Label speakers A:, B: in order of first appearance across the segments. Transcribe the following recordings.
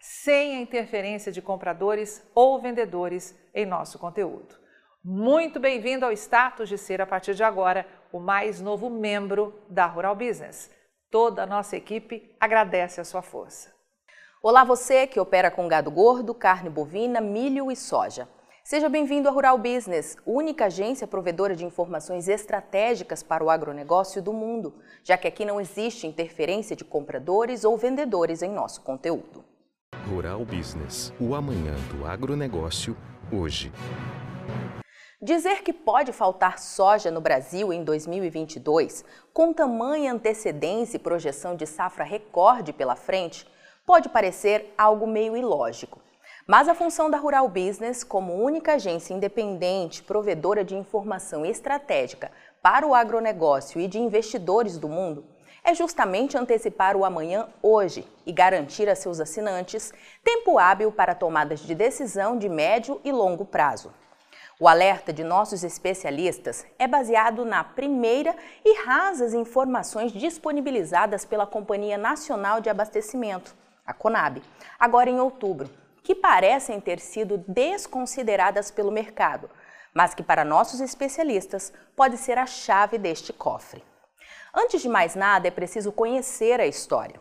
A: sem a interferência de compradores ou vendedores em nosso conteúdo. Muito bem-vindo ao status de ser, a partir de agora, o mais novo membro da Rural Business. Toda a nossa equipe agradece a sua força.
B: Olá, você que opera com gado gordo, carne bovina, milho e soja. Seja bem-vindo à Rural Business, única agência provedora de informações estratégicas para o agronegócio do mundo, já que aqui não existe interferência de compradores ou vendedores em nosso conteúdo.
C: Rural Business, o amanhã do agronegócio, hoje.
B: Dizer que pode faltar soja no Brasil em 2022, com tamanha antecedência e projeção de safra recorde pela frente, pode parecer algo meio ilógico. Mas a função da Rural Business, como única agência independente provedora de informação estratégica para o agronegócio e de investidores do mundo, é justamente antecipar o amanhã hoje e garantir a seus assinantes tempo hábil para tomadas de decisão de médio e longo prazo. O alerta de nossos especialistas é baseado na primeira e rasas informações disponibilizadas pela Companhia Nacional de Abastecimento, a CONAB, agora em outubro, que parecem ter sido desconsideradas pelo mercado, mas que para nossos especialistas pode ser a chave deste cofre. Antes de mais nada, é preciso conhecer a história.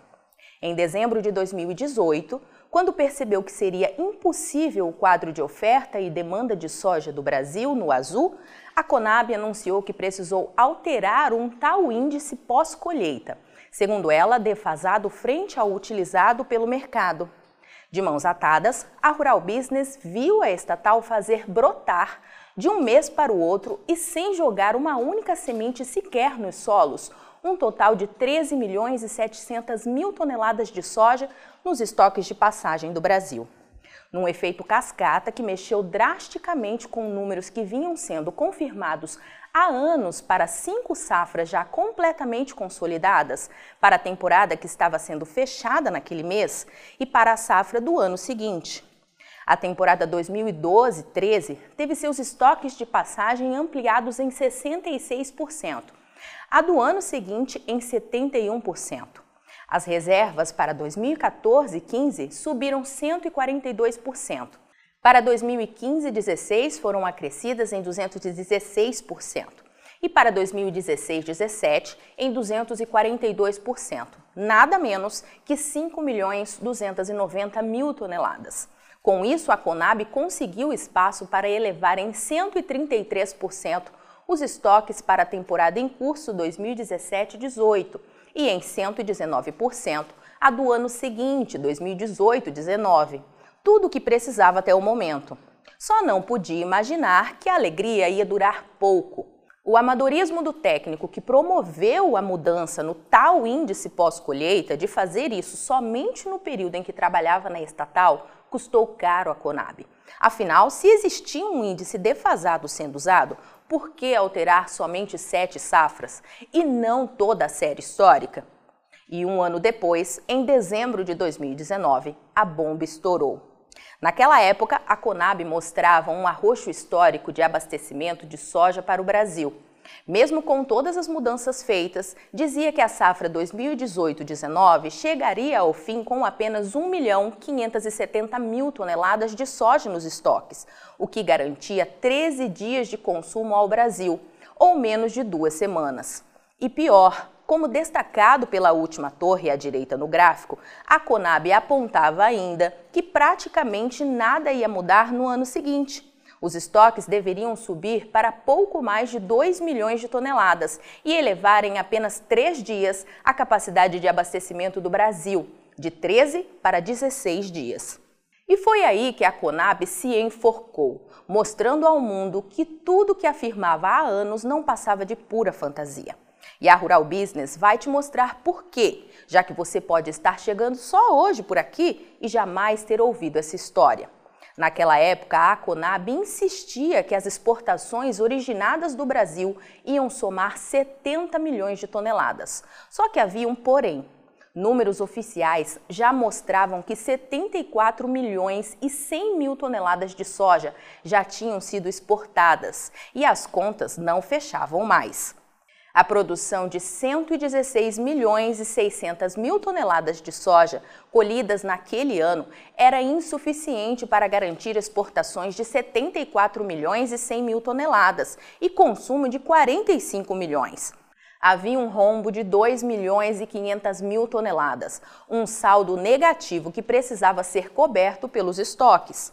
B: Em dezembro de 2018, quando percebeu que seria impossível o quadro de oferta e demanda de soja do Brasil no azul, a Conab anunciou que precisou alterar um tal índice pós-colheita, segundo ela, defasado frente ao utilizado pelo mercado. De mãos atadas, a Rural Business viu a estatal fazer brotar de um mês para o outro e sem jogar uma única semente sequer nos solos, um total de 13 milhões e 700 mil toneladas de soja nos estoques de passagem do Brasil. Num efeito cascata que mexeu drasticamente com números que vinham sendo confirmados há anos para cinco safras já completamente consolidadas, para a temporada que estava sendo fechada naquele mês e para a safra do ano seguinte. A temporada 2012-13 teve seus estoques de passagem ampliados em 66%, a do ano seguinte em 71%. As reservas para 2014-15 subiram 142%. Para 2015-16 foram acrescidas em 216% e para 2016-17 em 242%, nada menos que 5 milhões 290 mil toneladas. Com isso, a Conab conseguiu espaço para elevar em 133% os estoques para a temporada em curso 2017-18 e em 119% a do ano seguinte, 2018-19. Tudo o que precisava até o momento. Só não podia imaginar que a alegria ia durar pouco. O amadorismo do técnico que promoveu a mudança no tal índice pós-colheita de fazer isso somente no período em que trabalhava na estatal custou caro à Conab. Afinal, se existia um índice defasado sendo usado, por que alterar somente sete safras e não toda a série histórica? E um ano depois, em dezembro de 2019, a bomba estourou. Naquela época, a Conab mostrava um arroxo histórico de abastecimento de soja para o Brasil mesmo com todas as mudanças feitas, dizia que a safra 2018-19 chegaria ao fim com apenas 1 milhão 570 mil toneladas de soja nos estoques, o que garantia 13 dias de consumo ao Brasil, ou menos de duas semanas. E pior, como destacado pela última torre à direita no gráfico, a Conab apontava ainda que praticamente nada ia mudar no ano seguinte Os estoques deveriam subir para pouco mais de 2 milhões de toneladas e elevar em apenas três dias a capacidade de abastecimento do Brasil, de 13 para 16 dias. E foi aí que a Conab se enforcou, mostrando ao mundo que tudo que afirmava há anos não passava de pura fantasia. E a Rural Business vai te mostrar por quê, já que você pode estar chegando só hoje por aqui e jamais ter ouvido essa história. Naquela época, a Conab insistia que as exportações originadas do Brasil iam somar 70 milhões de toneladas. Só que havia um porém. Números oficiais já mostravam que 74 milhões e 100 mil toneladas de soja já tinham sido exportadas e as contas não fechavam mais. A produção de 116 milhões e 600 mil toneladas de soja colhidas naquele ano era insuficiente para garantir exportações de 74 milhões e 100 mil toneladas e consumo de 45 milhões havia um rombo de 2 milhões e 500 mil toneladas, um saldo negativo que precisava ser coberto pelos estoques.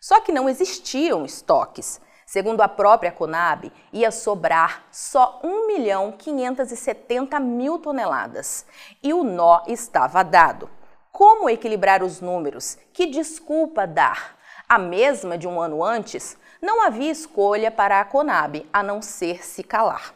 B: Só que não existiam estoques. Segundo a própria Conab, ia sobrar só 1 milhão 570 mil toneladas. E o nó estava dado. Como equilibrar os números? Que desculpa dar? A mesma de um ano antes? Não havia escolha para a Conab a não ser se calar.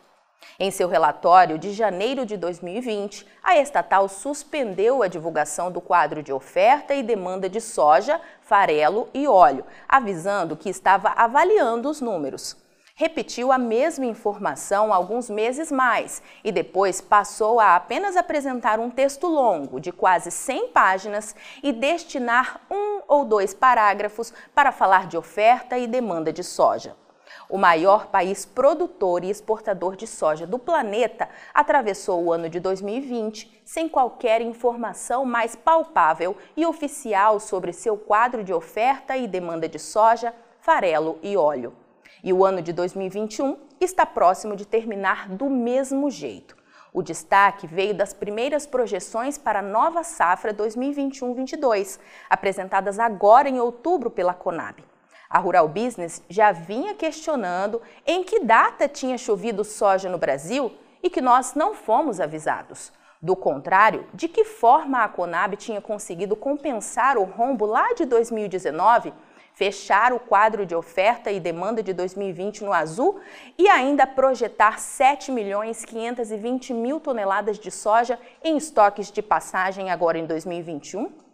B: Em seu relatório de janeiro de 2020, a estatal suspendeu a divulgação do quadro de oferta e demanda de soja, farelo e óleo, avisando que estava avaliando os números. Repetiu a mesma informação alguns meses mais e depois passou a apenas apresentar um texto longo, de quase 100 páginas, e destinar um ou dois parágrafos para falar de oferta e demanda de soja. O maior país produtor e exportador de soja do planeta atravessou o ano de 2020 sem qualquer informação mais palpável e oficial sobre seu quadro de oferta e demanda de soja, farelo e óleo. E o ano de 2021 está próximo de terminar do mesmo jeito. O destaque veio das primeiras projeções para a nova safra 2021-22, apresentadas agora em outubro pela Conab. A Rural Business já vinha questionando em que data tinha chovido soja no Brasil e que nós não fomos avisados. Do contrário, de que forma a Conab tinha conseguido compensar o rombo lá de 2019, fechar o quadro de oferta e demanda de 2020 no azul e ainda projetar 7 milhões 520 mil toneladas de soja em estoques de passagem agora em 2021?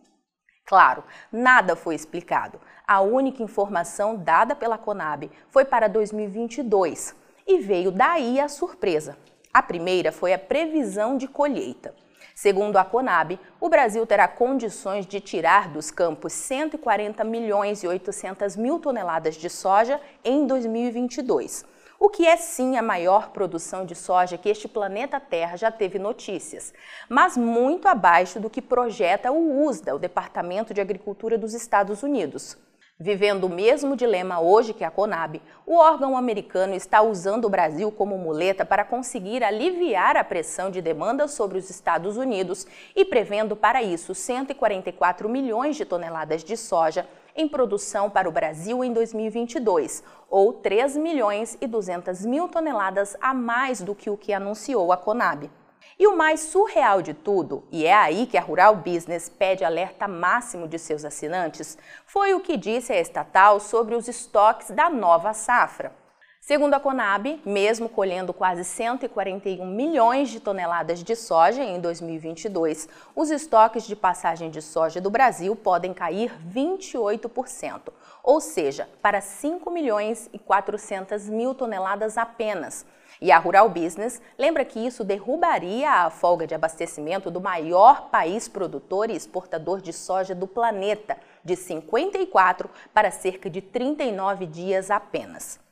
B: Claro, nada foi explicado. A única informação dada pela Conab foi para 2022 e veio daí a surpresa. A primeira foi a previsão de colheita. Segundo a Conab, o Brasil terá condições de tirar dos campos 140 milhões e 800 mil toneladas de soja em 2022 o que é sim a maior produção de soja que este planeta Terra já teve notícias, mas muito abaixo do que projeta o USDA, o Departamento de Agricultura dos Estados Unidos. Vivendo o mesmo dilema hoje que a Conab, o órgão americano está usando o Brasil como muleta para conseguir aliviar a pressão de demanda sobre os Estados Unidos e prevendo para isso 144 milhões de toneladas de soja em produção para o Brasil em 2022, ou 3 milhões e 200 mil toneladas a mais do que o que anunciou a Conab. E o mais surreal de tudo, e é aí que a Rural Business pede alerta máximo de seus assinantes, foi o que disse a estatal sobre os estoques da nova safra. Segundo a Conab, mesmo colhendo quase 141 milhões de toneladas de soja em 2022, os estoques de passagem de soja do Brasil podem cair 28%, ou seja, para 5 milhões e 400 mil toneladas apenas e a Rural Business lembra que isso derrubaria a folga de abastecimento do maior país produtor e exportador de soja do planeta, de 54 para cerca de 39 dias apenas.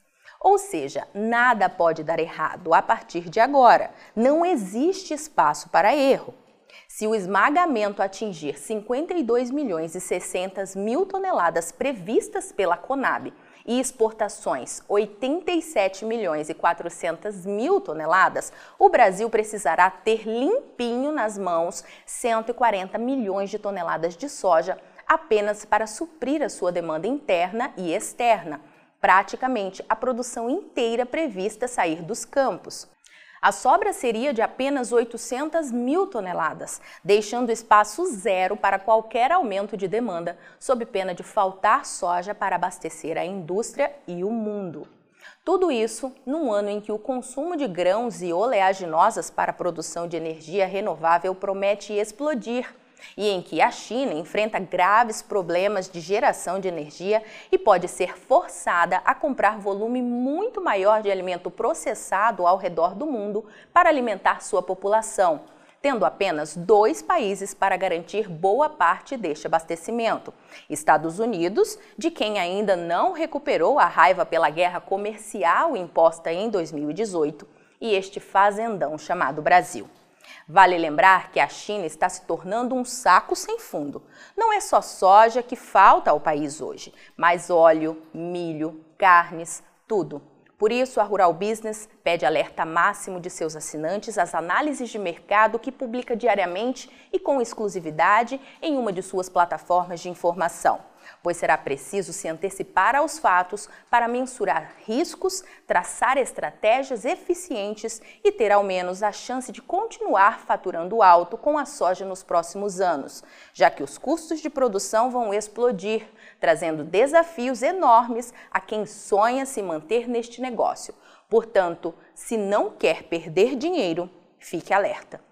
B: Ou seja, nada pode dar errado a partir de agora. Não existe espaço para erro. Se o esmagamento atingir 52 milhões e 600 mil toneladas previstas pela Conab e exportações 87 milhões e 400 mil toneladas, o Brasil precisará ter limpinho nas mãos 140 milhões de toneladas de soja apenas para suprir a sua demanda interna e externa. Praticamente a produção inteira prevista sair dos campos. A sobra seria de apenas 800 mil toneladas, deixando espaço zero para qualquer aumento de demanda, sob pena de faltar soja para abastecer a indústria e o mundo. Tudo isso num ano em que o consumo de grãos e oleaginosas para a produção de energia renovável promete explodir e em que a China enfrenta graves problemas de geração de energia e pode ser forçada a comprar volume muito maior de alimento processado ao redor do mundo para alimentar sua população, tendo apenas dois países para garantir boa parte deste abastecimento: Estados Unidos, de quem ainda não recuperou a raiva pela guerra comercial imposta em 2018, e este fazendão chamado Brasil. Vale lembrar que a China está se tornando um saco sem fundo. Não é só soja que falta ao país hoje, mas óleo, milho, carnes, tudo. Por isso, a Rural Business pede alerta máximo de seus assinantes às análises de mercado que publica diariamente e com exclusividade em uma de suas plataformas de informação pois será preciso se antecipar aos fatos para mensurar riscos, traçar estratégias eficientes e ter ao menos a chance de continuar faturando alto com a soja nos próximos anos, já que os custos de produção vão explodir, trazendo desafios enormes a quem sonha se manter neste negócio. Portanto, se não quer perder dinheiro, fique alerta.